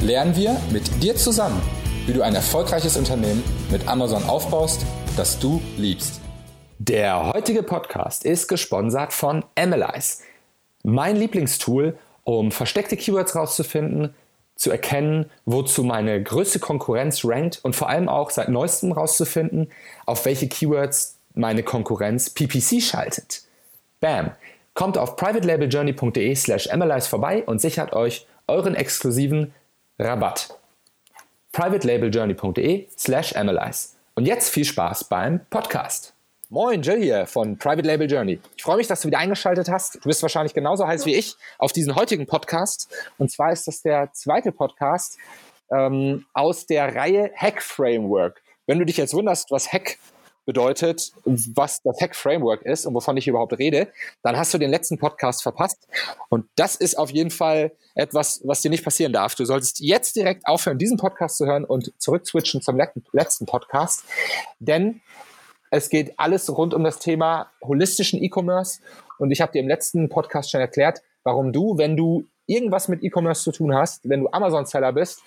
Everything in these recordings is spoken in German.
lernen wir mit dir zusammen, wie du ein erfolgreiches Unternehmen mit Amazon aufbaust, das du liebst. Der heutige Podcast ist gesponsert von Analyze, mein Lieblingstool, um versteckte Keywords rauszufinden, zu erkennen, wozu meine größte Konkurrenz rankt und vor allem auch seit neuestem rauszufinden, auf welche Keywords meine Konkurrenz PPC schaltet. Bam! Kommt auf privatelabeljourney.de slash analyze vorbei und sichert euch euren exklusiven Rabatt. privatelabeljourney.de slash analyze. Und jetzt viel Spaß beim Podcast. Moin, Jill hier von Private Label Journey. Ich freue mich, dass du wieder eingeschaltet hast. Du bist wahrscheinlich genauso heiß wie ich auf diesen heutigen Podcast. Und zwar ist das der zweite Podcast ähm, aus der Reihe Hack Framework. Wenn du dich jetzt wunderst, was Hack bedeutet, was das Hack Framework ist und wovon ich überhaupt rede, dann hast du den letzten Podcast verpasst. Und das ist auf jeden Fall etwas, was dir nicht passieren darf. Du solltest jetzt direkt aufhören, diesen Podcast zu hören und zurückswitchen zum letzten Podcast. Denn es geht alles rund um das Thema holistischen E-Commerce. Und ich habe dir im letzten Podcast schon erklärt, warum du, wenn du irgendwas mit E-Commerce zu tun hast, wenn du Amazon-Seller bist,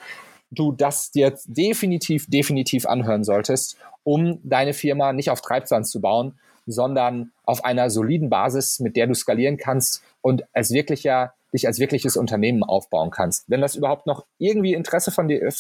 du das dir definitiv, definitiv anhören solltest, um deine Firma nicht auf Treibsand zu bauen, sondern auf einer soliden Basis, mit der du skalieren kannst und als wirklicher dich als wirkliches Unternehmen aufbauen kannst. Wenn das überhaupt noch irgendwie Interesse von dir,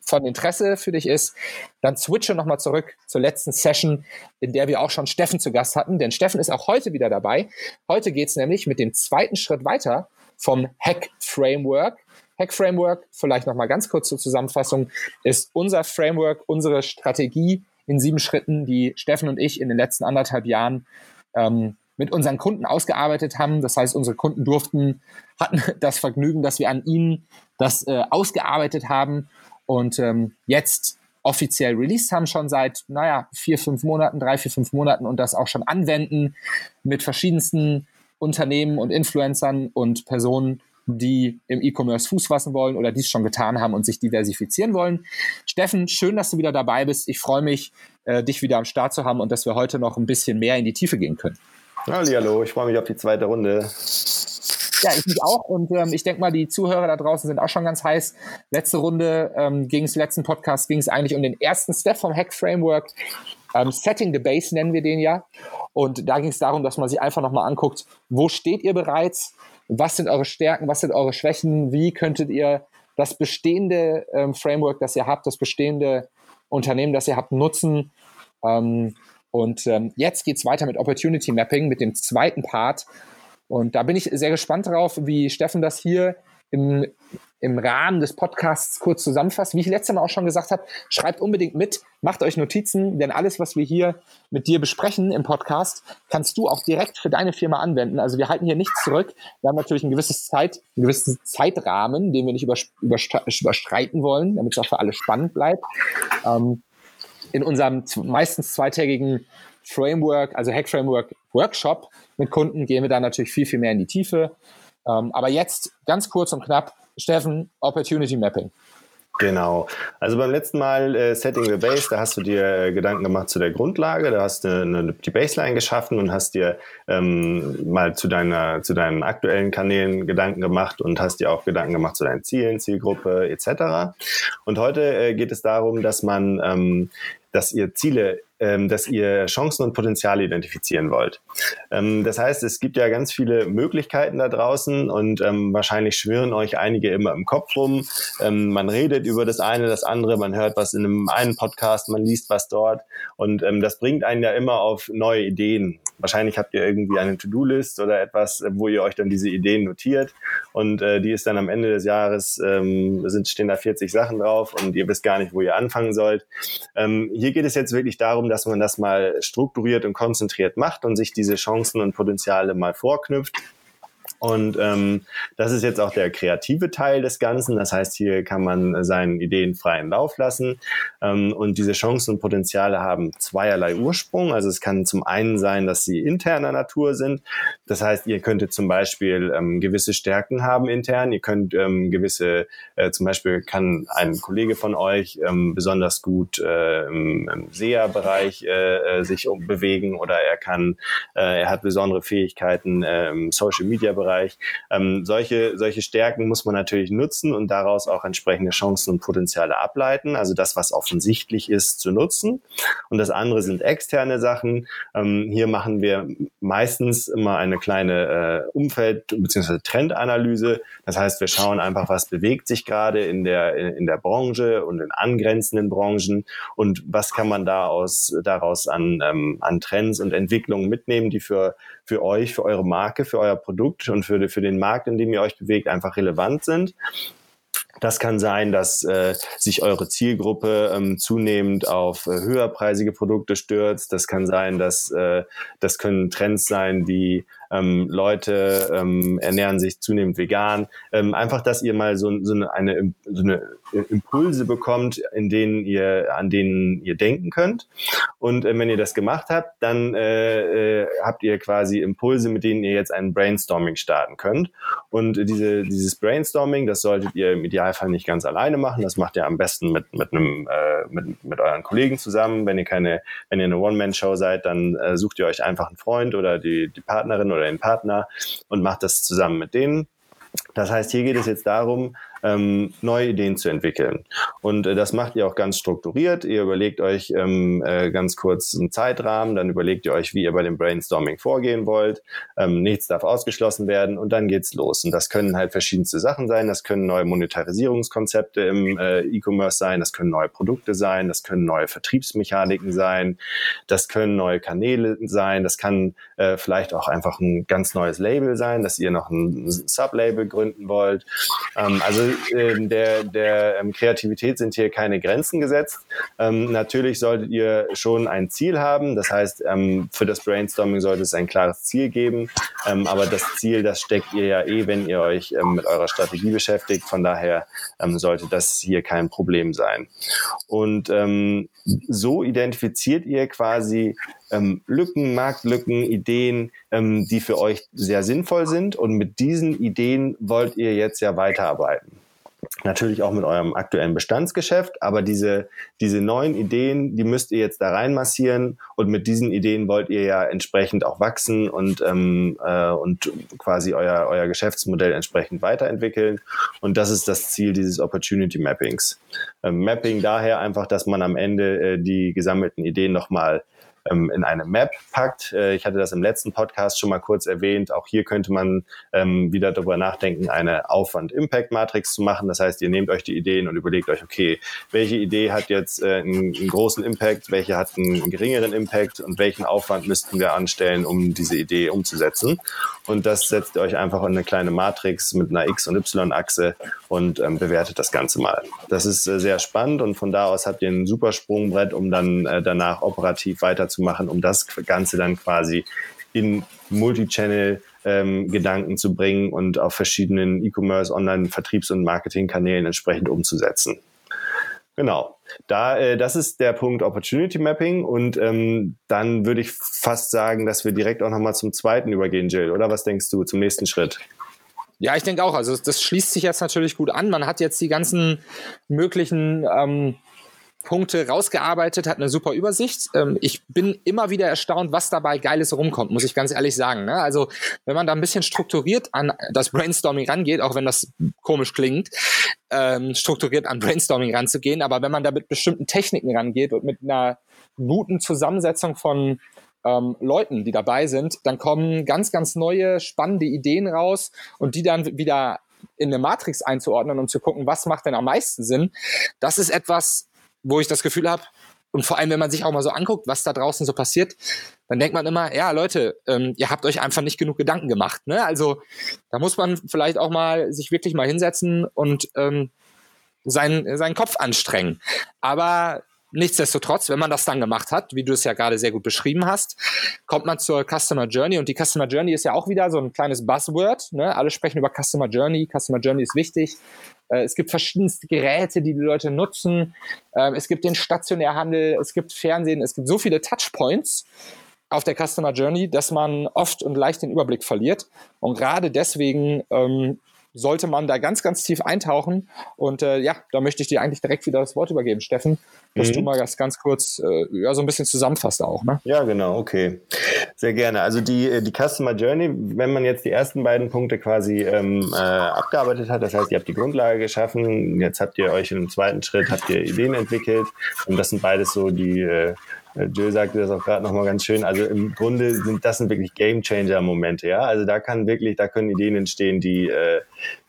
von Interesse für dich ist, dann switche nochmal zurück zur letzten Session, in der wir auch schon Steffen zu Gast hatten, denn Steffen ist auch heute wieder dabei. Heute geht's nämlich mit dem zweiten Schritt weiter vom Hack Framework. Hack Framework, vielleicht nochmal ganz kurz zur Zusammenfassung, ist unser Framework, unsere Strategie in sieben Schritten, die Steffen und ich in den letzten anderthalb Jahren ähm, mit unseren Kunden ausgearbeitet haben. Das heißt, unsere Kunden durften, hatten das Vergnügen, dass wir an ihnen das äh, ausgearbeitet haben und ähm, jetzt offiziell released haben, schon seit, naja, vier, fünf Monaten, drei, vier, fünf Monaten und das auch schon anwenden mit verschiedensten Unternehmen und Influencern und Personen, die im E-Commerce Fuß fassen wollen oder dies schon getan haben und sich diversifizieren wollen. Steffen, schön, dass du wieder dabei bist. Ich freue mich, äh, dich wieder am Start zu haben und dass wir heute noch ein bisschen mehr in die Tiefe gehen können. Hallo, ich freue mich auf die zweite Runde. Ja, ich mich auch. Und ähm, ich denke mal, die Zuhörer da draußen sind auch schon ganz heiß. Letzte Runde ähm, ging es, letzten Podcast ging es eigentlich um den ersten Step vom Hack Framework. Ähm, Setting the Base nennen wir den ja. Und da ging es darum, dass man sich einfach nochmal anguckt, wo steht ihr bereits? Was sind eure Stärken? Was sind eure Schwächen? Wie könntet ihr das bestehende ähm, Framework, das ihr habt, das bestehende Unternehmen, das ihr habt, nutzen? Ähm, und ähm, jetzt geht's weiter mit Opportunity Mapping, mit dem zweiten Part. Und da bin ich sehr gespannt drauf, wie Steffen das hier im, im Rahmen des Podcasts kurz zusammenfasst. Wie ich letztes Mal auch schon gesagt habe, schreibt unbedingt mit, macht euch Notizen, denn alles, was wir hier mit dir besprechen im Podcast, kannst du auch direkt für deine Firma anwenden. Also wir halten hier nichts zurück. Wir haben natürlich ein gewisses Zeit, einen gewissen Zeitrahmen, den wir nicht überstreiten wollen, damit es auch für alle spannend bleibt. Ähm, in unserem meistens zweitägigen Framework, also Hack Framework Workshop mit Kunden, gehen wir da natürlich viel, viel mehr in die Tiefe. Ähm, aber jetzt ganz kurz und knapp, Steffen, Opportunity Mapping. Genau. Also beim letzten Mal äh, Setting the Base, da hast du dir äh, Gedanken gemacht zu der Grundlage, da hast du eine, die Baseline geschaffen und hast dir ähm, mal zu deiner zu deinen aktuellen Kanälen Gedanken gemacht und hast dir auch Gedanken gemacht zu deinen Zielen, Zielgruppe etc. Und heute äh, geht es darum, dass man ähm, dass ihr Ziele, ähm, dass ihr Chancen und Potenziale identifizieren wollt. Ähm, das heißt, es gibt ja ganz viele Möglichkeiten da draußen und ähm, wahrscheinlich schwirren euch einige immer im Kopf rum. Ähm, man redet über das eine, das andere, man hört was in einem einen Podcast, man liest was dort und ähm, das bringt einen ja immer auf neue Ideen. Wahrscheinlich habt ihr irgendwie eine To-Do-List oder etwas, wo ihr euch dann diese Ideen notiert und äh, die ist dann am Ende des Jahres, ähm, sind, stehen da 40 Sachen drauf und ihr wisst gar nicht, wo ihr anfangen sollt. Ähm, hier geht es jetzt wirklich darum, dass man das mal strukturiert und konzentriert macht und sich diese Chancen und Potenziale mal vorknüpft Und ähm, das ist jetzt auch der kreative Teil des Ganzen. Das heißt, hier kann man seinen Ideen freien Lauf lassen. Ähm, und diese Chancen und Potenziale haben zweierlei Ursprung. Also es kann zum einen sein, dass sie interner Natur sind. Das heißt, ihr könntet zum Beispiel ähm, gewisse Stärken haben intern. Ihr könnt ähm, gewisse, äh, zum Beispiel kann ein Kollege von euch ähm, besonders gut äh, im, im SEA-Bereich äh, äh, sich bewegen oder er kann, äh, er hat besondere Fähigkeiten äh, im Social-Media-Bereich Bereich. Ähm, solche, solche Stärken muss man natürlich nutzen und daraus auch entsprechende Chancen und Potenziale ableiten. Also das, was offensichtlich ist, zu nutzen. Und das andere sind externe Sachen. Ähm, hier machen wir meistens immer eine kleine äh, Umfeld- bzw. Trendanalyse. Das heißt, wir schauen einfach, was bewegt sich gerade in der, in der Branche und in angrenzenden Branchen und was kann man da aus, daraus an, ähm, an Trends und Entwicklungen mitnehmen, die für, für euch, für eure Marke, für euer Produkt und für, für den Markt, in dem ihr euch bewegt, einfach relevant sind. Das kann sein, dass äh, sich eure Zielgruppe ähm, zunehmend auf äh, höherpreisige Produkte stürzt. Das kann sein, dass äh, das können Trends sein, die ähm, Leute ähm, ernähren sich zunehmend vegan. Ähm, einfach, dass ihr mal so, so, eine, so eine Impulse bekommt, in denen ihr, an denen ihr denken könnt. Und äh, wenn ihr das gemacht habt, dann äh, äh, habt ihr quasi Impulse, mit denen ihr jetzt ein Brainstorming starten könnt. Und diese, dieses Brainstorming, das solltet ihr im Idealfall nicht ganz alleine machen. Das macht ihr am besten mit, mit einem, äh, mit, mit euren Kollegen zusammen. Wenn ihr keine, wenn ihr eine One-Man-Show seid, dann äh, sucht ihr euch einfach einen Freund oder die, die Partnerin oder den Partner und macht das zusammen mit denen. Das heißt, hier geht es jetzt darum, ähm, neue Ideen zu entwickeln. Und äh, das macht ihr auch ganz strukturiert. Ihr überlegt euch ähm, äh, ganz kurz einen Zeitrahmen, dann überlegt ihr euch, wie ihr bei dem Brainstorming vorgehen wollt. Ähm, nichts darf ausgeschlossen werden und dann geht's los. Und das können halt verschiedenste Sachen sein. Das können neue Monetarisierungskonzepte im äh, E-Commerce sein, das können neue Produkte sein, das können neue Vertriebsmechaniken sein, das können neue Kanäle sein, das kann äh, vielleicht auch einfach ein ganz neues Label sein, dass ihr noch ein Sublabel gründen wollt. Ähm, also äh, der, der ähm, Kreativität sind hier keine Grenzen gesetzt. Ähm, natürlich solltet ihr schon ein Ziel haben. Das heißt, ähm, für das Brainstorming sollte es ein klares Ziel geben. Ähm, aber das Ziel, das steckt ihr ja eh, wenn ihr euch ähm, mit eurer Strategie beschäftigt. Von daher sollte das hier kein Problem sein. Und so identifiziert ihr quasi ähm, Lücken, Marktlücken, Ideen, ähm, die für euch sehr sinnvoll sind. Und mit diesen Ideen wollt ihr jetzt ja weiterarbeiten. Natürlich auch mit eurem aktuellen Bestandsgeschäft, aber diese, diese neuen Ideen, die müsst ihr jetzt da reinmassieren und mit diesen Ideen wollt ihr ja entsprechend auch wachsen und, ähm, äh, und quasi euer, euer Geschäftsmodell entsprechend weiterentwickeln. Und das ist das Ziel dieses Opportunity Mappings. Ähm, Mapping daher einfach, dass man am Ende äh, die gesammelten Ideen nochmal ähm, in eine Map packt. Äh, ich hatte das im letzten Podcast schon mal kurz erwähnt. Auch hier könnte man ähm, wieder darüber nachdenken, eine Aufwand-Impact-Matrix zu machen. Das heißt, ihr nehmt euch die Ideen und überlegt euch, okay, welche Idee hat jetzt äh, einen, einen großen Impact, welche hat einen geringeren Impact und welchen Aufwand müssten wir anstellen, um diese Idee umzusetzen. Und das setzt ihr euch einfach in eine kleine Matrix mit einer X- und Y-Achse und ähm, bewertet das Ganze mal. Das ist äh, sehr spannend und von da aus habt ihr ein super Sprungbrett, um dann äh, danach operativ weiter zu machen, um das Ganze dann quasi in Multichannel ähm, Gedanken zu bringen und auf verschiedenen E-Commerce, Online-Vertriebs- und Marketingkanälen entsprechend umzusetzen. Genau. Da, äh, das ist der Punkt Opportunity Mapping und ähm, dann würde ich fast sagen, dass wir direkt auch nochmal zum zweiten übergehen, Jill. Oder was denkst du zum nächsten Schritt? Ja, ich denke auch. Also das schließt sich jetzt natürlich gut an. Man hat jetzt die ganzen möglichen ähm, Punkte rausgearbeitet, hat eine super Übersicht. Ähm, ich bin immer wieder erstaunt, was dabei Geiles rumkommt, muss ich ganz ehrlich sagen. Ne? Also wenn man da ein bisschen strukturiert an das Brainstorming rangeht, auch wenn das komisch klingt, ähm, strukturiert an Brainstorming ranzugehen, aber wenn man da mit bestimmten Techniken rangeht und mit einer guten Zusammensetzung von ähm, Leuten, die dabei sind, dann kommen ganz, ganz neue, spannende Ideen raus und die dann wieder in eine Matrix einzuordnen und zu gucken, was macht denn am meisten Sinn. Das ist etwas, wo ich das Gefühl habe, und vor allem, wenn man sich auch mal so anguckt, was da draußen so passiert, dann denkt man immer, ja, Leute, ähm, ihr habt euch einfach nicht genug Gedanken gemacht. Ne? Also da muss man vielleicht auch mal sich wirklich mal hinsetzen und ähm, seinen, seinen Kopf anstrengen. Aber nichtsdestotrotz, wenn man das dann gemacht hat, wie du es ja gerade sehr gut beschrieben hast, kommt man zur Customer Journey und die Customer Journey ist ja auch wieder so ein kleines Buzzword. Ne? Alle sprechen über Customer Journey. Customer Journey ist wichtig. Äh, es gibt verschiedenste Geräte, die die Leute nutzen. Äh, es gibt den Stationärhandel, es gibt Fernsehen, es gibt so viele Touchpoints auf der Customer Journey, dass man oft und leicht den Überblick verliert. Und gerade deswegen ähm, sollte man da ganz, ganz tief eintauchen. Und äh, ja, da möchte ich dir eigentlich direkt wieder das Wort übergeben, Steffen, dass mhm. du mal das ganz kurz äh, ja, so ein bisschen zusammenfasst auch. Ne? Ja, genau, okay. Sehr gerne. Also die, äh, die Customer Journey, wenn man jetzt die ersten beiden Punkte quasi ähm, äh, abgearbeitet hat, das heißt, ihr habt die Grundlage geschaffen, jetzt habt ihr euch im zweiten Schritt, habt ihr Ideen entwickelt und das sind beides so die äh, äh, Jill sagte das auch gerade nochmal ganz schön. Also im Grunde sind das sind wirklich Game Changer Momente, ja. Also da kann wirklich, da können Ideen entstehen, die, äh,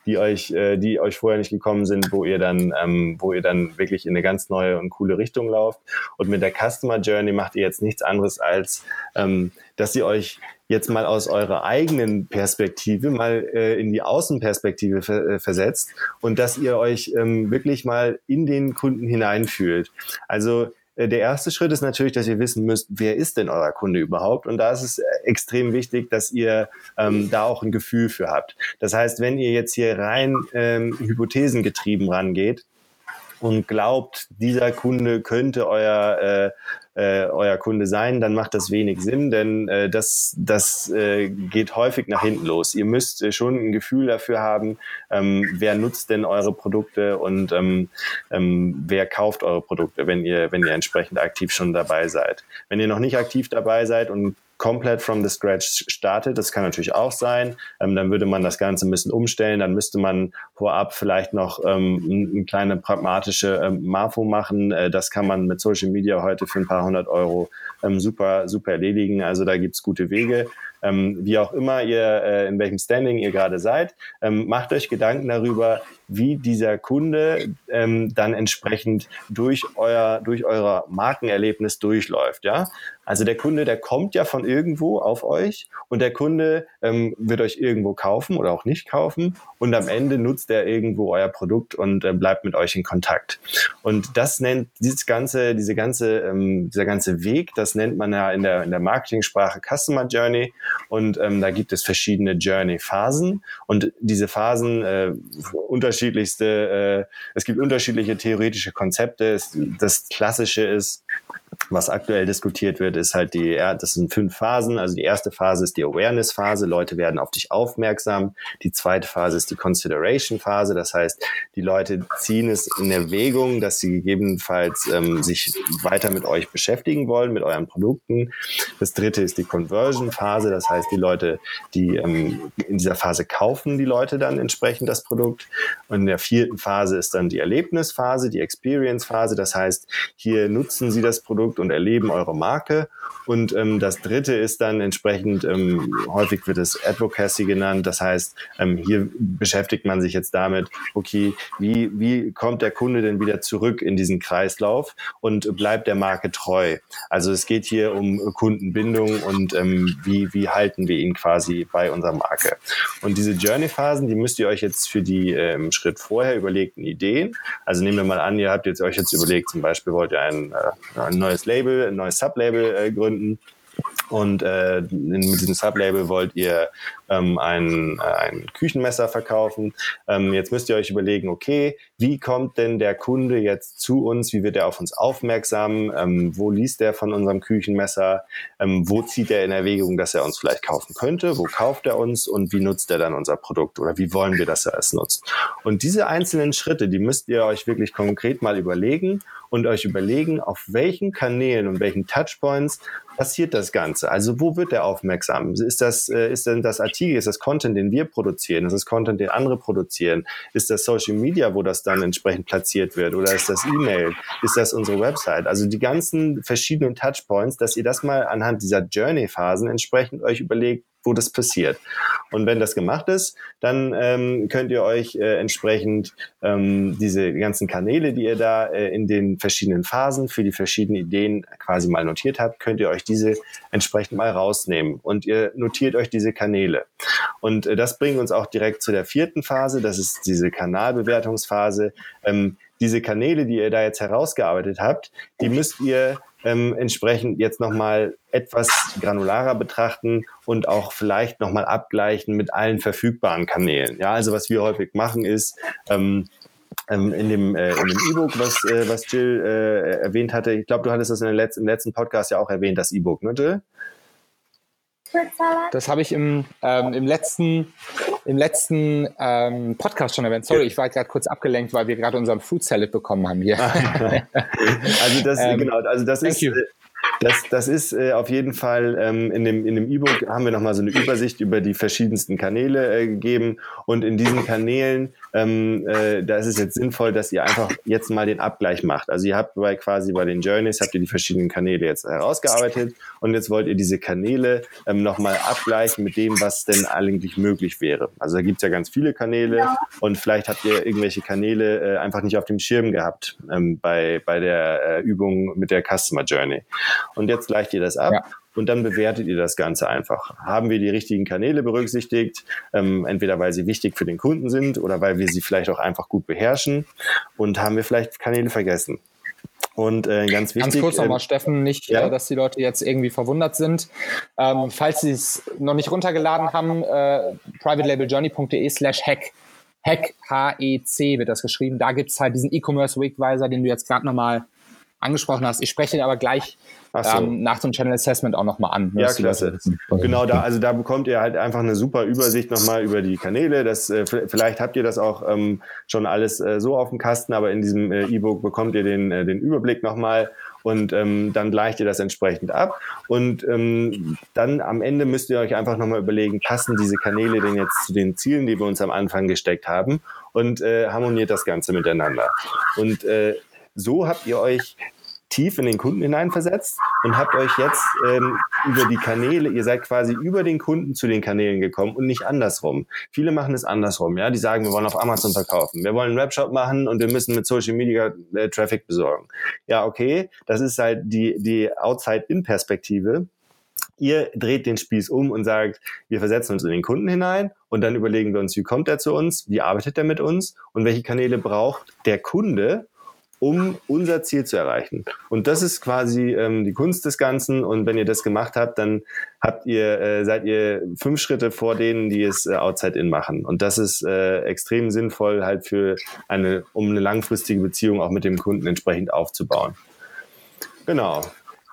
die euch, äh, die euch vorher nicht gekommen sind, wo ihr dann, ähm, wo ihr dann wirklich in eine ganz neue und coole Richtung lauft. Und mit der Customer Journey macht ihr jetzt nichts anderes als, ähm, dass ihr euch jetzt mal aus eurer eigenen Perspektive mal äh, in die Außenperspektive ver äh, versetzt und dass ihr euch ähm, wirklich mal in den Kunden hineinfühlt. Also äh, der erste Schritt ist natürlich, dass ihr wissen müsst, wer ist denn euer Kunde überhaupt? Und da ist es äh, extrem wichtig, dass ihr ähm, da auch ein Gefühl für habt. Das heißt, wenn ihr jetzt hier rein ähm, hypothesengetrieben rangeht, und glaubt, dieser Kunde könnte euer, äh, äh, euer Kunde sein, dann macht das wenig Sinn, denn äh, das, das äh, geht häufig nach hinten los. Ihr müsst äh, schon ein Gefühl dafür haben, ähm, wer nutzt denn eure Produkte und ähm, ähm, wer kauft eure Produkte, wenn ihr, wenn ihr entsprechend aktiv schon dabei seid. Wenn ihr noch nicht aktiv dabei seid und komplett from the scratch startet. Das kann natürlich auch sein. Ähm, dann würde man das Ganze ein bisschen umstellen. Dann müsste man vorab vielleicht noch ähm, eine kleine pragmatische ähm, Marfo machen. Äh, das kann man mit Social Media heute für ein paar hundert Euro ähm, super, super erledigen. Also da gibt's gute Wege. Ähm, wie auch immer ihr, äh, in welchem Standing ihr gerade seid, ähm, macht euch Gedanken darüber, wie dieser Kunde ähm, dann entsprechend durch euer, durch euer Markenerlebnis durchläuft, ja. Also der Kunde, der kommt ja von irgendwo auf euch und der Kunde ähm, wird euch irgendwo kaufen oder auch nicht kaufen und am Ende nutzt er irgendwo euer Produkt und äh, bleibt mit euch in Kontakt. Und das nennt dieses ganze, diese ganze, ähm, dieser ganze Weg, das nennt man ja in der in der Marketing-Sprache Customer Journey und ähm, da gibt es verschiedene Journey-Phasen und diese Phasen äh, unterschiedlichste, äh, es gibt unterschiedliche theoretische Konzepte. Das klassische ist, was aktuell diskutiert wird, ist halt die, das sind fünf Phasen. Also die erste Phase ist die Awareness-Phase. Leute werden auf dich aufmerksam. Die zweite Phase ist die Consideration-Phase. Das heißt, die Leute ziehen es in Erwägung, dass sie gegebenenfalls ähm, sich weiter mit euch beschäftigen wollen, mit euren Produkten. Das dritte ist die Conversion-Phase. Das heißt, die Leute, die ähm, in dieser Phase kaufen, die Leute dann entsprechend das Produkt. Und in der vierten Phase ist dann die Erlebnisphase, die Experience-Phase. Das heißt, hier nutzen sie das Produkt und erleben eure Marke. Und ähm, das dritte ist dann entsprechend, ähm, häufig wird es Advocacy genannt. Das heißt, ähm, hier beschäftigt man sich jetzt damit, okay, wie, wie kommt der Kunde denn wieder zurück in diesen Kreislauf und bleibt der Marke treu? Also es geht hier um Kundenbindung und ähm, wie, wie halten wir ihn quasi bei unserer Marke. Und diese Journey-Phasen, die müsst ihr euch jetzt für die ähm, Schritt vorher überlegten Ideen, also nehmen wir mal an, ihr habt jetzt euch jetzt überlegt, zum Beispiel wollt ihr ein, äh, ein neues Label, ein neues Sublabel äh, gründen. Und äh, mit diesem Sublabel wollt ihr ähm, ein, äh, ein Küchenmesser verkaufen. Ähm, jetzt müsst ihr euch überlegen, okay, wie kommt denn der Kunde jetzt zu uns? Wie wird er auf uns aufmerksam? Ähm, wo liest er von unserem Küchenmesser? Ähm, wo zieht er in Erwägung, dass er uns vielleicht kaufen könnte? Wo kauft er uns? Und wie nutzt er dann unser Produkt? Oder wie wollen wir, dass er es nutzt? Und diese einzelnen Schritte, die müsst ihr euch wirklich konkret mal überlegen und euch überlegen, auf welchen Kanälen und welchen Touchpoints passiert das Ganze? Also wo wird der aufmerksam? Ist das, äh, ist denn das Artikel, ist das Content, den wir produzieren? Ist das Content, den andere produzieren? Ist das Social Media, wo das dann entsprechend platziert wird? Oder ist das E-Mail? Ist das unsere Website? Also die ganzen verschiedenen Touchpoints, dass ihr das mal anhand dieser Journey-Phasen entsprechend euch überlegt, wo das passiert. Und wenn das gemacht ist, dann ähm, könnt ihr euch äh, entsprechend ähm, diese ganzen Kanäle, die ihr da äh, in den verschiedenen Phasen für die verschiedenen Ideen quasi mal notiert habt, könnt ihr euch diese entsprechend mal rausnehmen und ihr notiert euch diese Kanäle. Und äh, das bringt uns auch direkt zu der vierten Phase, das ist diese Kanalbewertungsphase. Ähm, diese Kanäle, die ihr da jetzt herausgearbeitet habt, die müsst ihr ähm, entsprechend jetzt nochmal etwas granularer betrachten und auch vielleicht nochmal abgleichen mit allen verfügbaren Kanälen. Ja, also was wir häufig machen ist, ähm, ähm, in dem äh, in dem E-Book, was äh, was Jill äh, erwähnt hatte. Ich glaube, du hattest das in der letzten, im letzten Podcast ja auch erwähnt, das E-Book, ne, Jill? Das habe ich im, ähm, im letzten, im letzten ähm, Podcast schon erwähnt. Sorry, ich war gerade kurz abgelenkt, weil wir gerade unseren Food Salad bekommen haben hier. also das, ähm, genau, also das ist, you. Das, das ist äh, auf jeden Fall ähm, in dem in dem E-Book haben wir nochmal so eine Übersicht über die verschiedensten Kanäle äh, gegeben und in diesen Kanälen ähm, äh, da ist es jetzt sinnvoll, dass ihr einfach jetzt mal den Abgleich macht. Also ihr habt bei quasi bei den Journeys habt ihr die verschiedenen Kanäle jetzt herausgearbeitet und jetzt wollt ihr diese Kanäle ähm, nochmal abgleichen mit dem, was denn eigentlich möglich wäre. Also da gibt's ja ganz viele Kanäle ja. und vielleicht habt ihr irgendwelche Kanäle äh, einfach nicht auf dem Schirm gehabt ähm, bei bei der äh, Übung mit der Customer Journey. Und jetzt gleicht ihr das ab. Ja. Und dann bewertet ihr das Ganze einfach. Haben wir die richtigen Kanäle berücksichtigt? Ähm, entweder weil sie wichtig für den Kunden sind oder weil wir sie vielleicht auch einfach gut beherrschen. Und haben wir vielleicht Kanäle vergessen? Und äh, ganz wichtig. Ganz kurz nochmal, äh, Steffen, nicht, ja? äh, dass die Leute jetzt irgendwie verwundert sind. Ähm, falls sie es noch nicht runtergeladen haben, äh, privatelabeljourney.de slash hack. Hack, H-E-C wird das geschrieben. Da gibt es halt diesen E-Commerce Weekwiser, den du jetzt gerade nochmal angesprochen hast. Ich spreche ihn aber gleich so. ähm, nach dem Channel Assessment auch nochmal an. Ja, klasse. Genau, da, also da bekommt ihr halt einfach eine super Übersicht nochmal über die Kanäle. Das, äh, vielleicht habt ihr das auch ähm, schon alles äh, so auf dem Kasten, aber in diesem äh, E-Book bekommt ihr den, äh, den Überblick nochmal und ähm, dann gleicht ihr das entsprechend ab. Und ähm, dann am Ende müsst ihr euch einfach nochmal überlegen, passen diese Kanäle denn jetzt zu den Zielen, die wir uns am Anfang gesteckt haben und äh, harmoniert das Ganze miteinander. Und äh, so habt ihr euch tief in den Kunden hineinversetzt und habt euch jetzt ähm, über die Kanäle, ihr seid quasi über den Kunden zu den Kanälen gekommen und nicht andersrum. Viele machen es andersrum, ja, die sagen, wir wollen auf Amazon verkaufen, wir wollen einen Webshop machen und wir müssen mit Social Media äh, Traffic besorgen. Ja, okay, das ist halt die, die Outside-In-Perspektive. Ihr dreht den Spieß um und sagt, wir versetzen uns in den Kunden hinein und dann überlegen wir uns, wie kommt er zu uns, wie arbeitet er mit uns und welche Kanäle braucht der Kunde, um unser Ziel zu erreichen. Und das ist quasi ähm, die Kunst des Ganzen. Und wenn ihr das gemacht habt, dann habt ihr, äh, seid ihr fünf Schritte vor denen, die es äh, Outside-In machen. Und das ist äh, extrem sinnvoll halt für eine, um eine langfristige Beziehung auch mit dem Kunden entsprechend aufzubauen. Genau.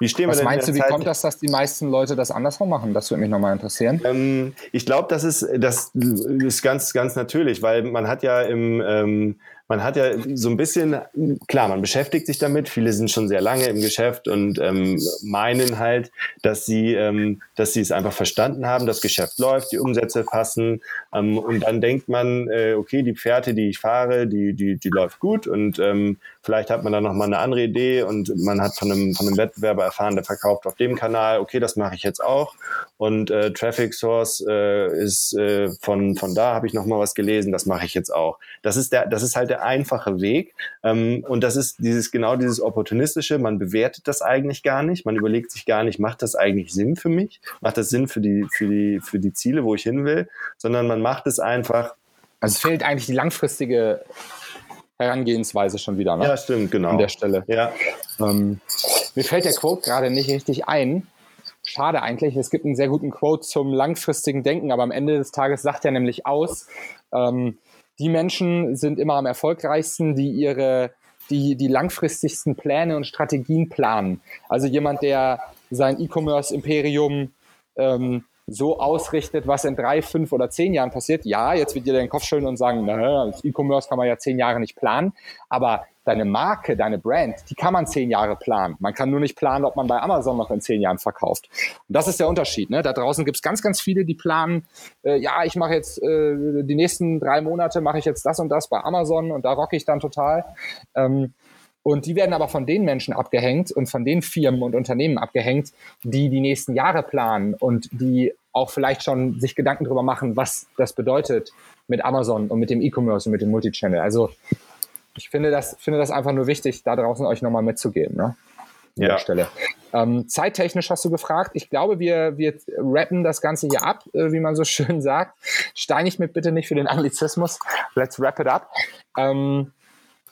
Wie stehen Was wir denn meinst du, wie Zeit? kommt das, dass die meisten Leute das andersrum machen? Das würde mich nochmal interessieren. Ähm, ich glaube, das ist, das ist ganz, ganz natürlich, weil man hat ja im, ähm, man hat ja so ein bisschen, klar, man beschäftigt sich damit. Viele sind schon sehr lange im Geschäft und ähm, meinen halt, dass sie, ähm, dass sie es einfach verstanden haben, das Geschäft läuft, die Umsätze passen. Ähm, und dann denkt man, äh, okay, die Pferde, die ich fahre, die, die, die läuft gut und ähm, vielleicht hat man dann noch mal eine andere Idee und man hat von einem, von einem Wettbewerber erfahren, der verkauft auf dem Kanal, okay, das mache ich jetzt auch. Und äh, Traffic Source äh, ist äh, von, von da habe ich noch mal was gelesen, das mache ich jetzt auch. Das ist der, das ist halt der der einfache Weg. Ähm, und das ist dieses genau dieses opportunistische. Man bewertet das eigentlich gar nicht. Man überlegt sich gar nicht, macht das eigentlich Sinn für mich? Macht das Sinn für die für die für die Ziele, wo ich hin will? Sondern man macht es einfach. Also es fehlt eigentlich die langfristige Herangehensweise schon wieder. Ne? Ja, stimmt, genau. An der Stelle. Ja. Ähm, mir fällt der Quote gerade nicht richtig ein. Schade eigentlich. Es gibt einen sehr guten Quote zum langfristigen Denken, aber am Ende des Tages sagt er nämlich aus, ähm, die Menschen sind immer am erfolgreichsten, die ihre die, die langfristigsten Pläne und Strategien planen. Also jemand, der sein E-Commerce-Imperium ähm, so ausrichtet, was in drei, fünf oder zehn Jahren passiert. Ja, jetzt wird dir den Kopf schütteln und sagen, na, das E-Commerce kann man ja zehn Jahre nicht planen. Aber deine Marke, deine Brand, die kann man zehn Jahre planen. Man kann nur nicht planen, ob man bei Amazon noch in zehn Jahren verkauft. Und das ist der Unterschied. Ne? Da draußen gibt es ganz, ganz viele, die planen, äh, ja, ich mache jetzt äh, die nächsten drei Monate mache ich jetzt das und das bei Amazon und da rocke ich dann total. Ähm, und die werden aber von den Menschen abgehängt und von den Firmen und Unternehmen abgehängt, die die nächsten Jahre planen und die auch vielleicht schon sich Gedanken darüber machen, was das bedeutet mit Amazon und mit dem E-Commerce und mit dem Multichannel. Also ich finde das, finde das einfach nur wichtig, da draußen euch nochmal mitzugeben. Ne? ja. der Stelle. Ähm, zeittechnisch hast du gefragt. Ich glaube, wir, wir rappen das Ganze hier ab, äh, wie man so schön sagt. Steinig mit bitte nicht für den Anglizismus. Let's wrap it up. Ähm,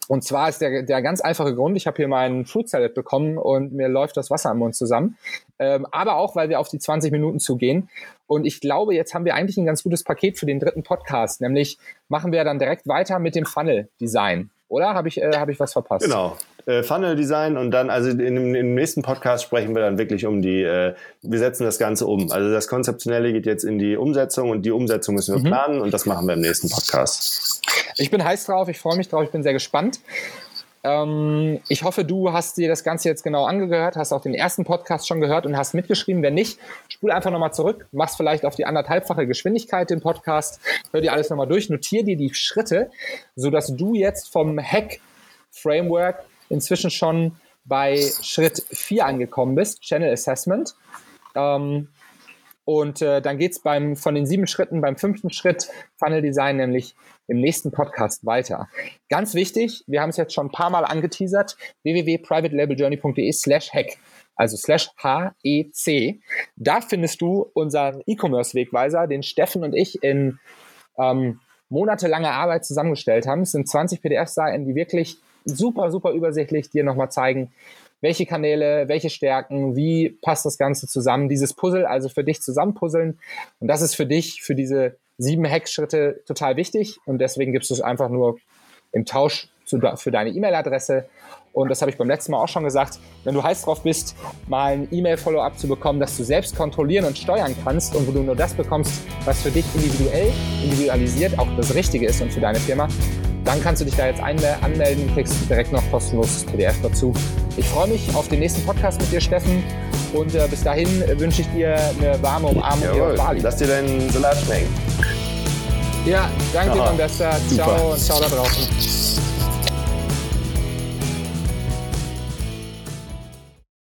Und zwar ist der, der ganz einfache Grund, ich habe hier meinen Fruit Salad bekommen und mir läuft das Wasser am Mund zusammen. Ähm, aber auch, weil wir auf die 20 Minuten zugehen. Und ich glaube, jetzt haben wir eigentlich ein ganz gutes Paket für den dritten Podcast. Nämlich machen wir dann direkt weiter mit dem Funnel-Design. Oder habe ich, äh, hab ich was verpasst? Genau. Äh, Funnel Design und dann, also in, in, im nächsten Podcast sprechen wir dann wirklich um die, äh, wir setzen das Ganze um. Also das Konzeptionelle geht jetzt in die Umsetzung und die Umsetzung müssen wir mhm. planen und das machen wir im nächsten Podcast. Ich bin heiß drauf, ich freue mich drauf, ich bin sehr gespannt. Ähm, ich hoffe, du hast dir das Ganze jetzt genau angehört, hast auch den ersten Podcast schon gehört und hast mitgeschrieben. Wenn nicht, spul einfach nochmal zurück, machst vielleicht auf die anderthalbfache Geschwindigkeit den Podcast, hör dir alles nochmal durch, notier dir die Schritte, sodass du jetzt vom Hack-Framework inzwischen schon bei Schritt 4 angekommen bist, Channel Assessment. Ähm, und äh, dann geht's beim von den sieben Schritten beim fünften Schritt Funnel Design nämlich im nächsten Podcast weiter. Ganz wichtig, wir haben es jetzt schon ein paar Mal angeteasert, www.privatelabeljourney.de slash hack, also slash H-E-C. Da findest du unseren E-Commerce-Wegweiser, den Steffen und ich in ähm, monatelanger Arbeit zusammengestellt haben. Es sind 20 PDF-Seiten, die wirklich super, super übersichtlich dir nochmal zeigen, welche Kanäle, welche Stärken, wie passt das Ganze zusammen, dieses Puzzle also für dich zusammenpuzzeln. Und das ist für dich, für diese sieben Hackschritte total wichtig und deswegen gibst du es einfach nur im Tausch zu, für deine E-Mail-Adresse. Und das habe ich beim letzten Mal auch schon gesagt. Wenn du heiß drauf bist, mal ein E-Mail-Follow-up zu bekommen, das du selbst kontrollieren und steuern kannst und wo du nur das bekommst, was für dich individuell, individualisiert auch das Richtige ist und für deine Firma, dann kannst du dich da jetzt anmelden, kriegst direkt noch kostenloses PDF dazu. Ich freue mich auf den nächsten Podcast mit dir, Steffen. Und äh, bis dahin wünsche ich dir eine warme Umarmung Jawohl. hier Bali. Lass dir deinen Salat schmecken. Ja, danke, mein Bester. Ciao und ciao da draußen.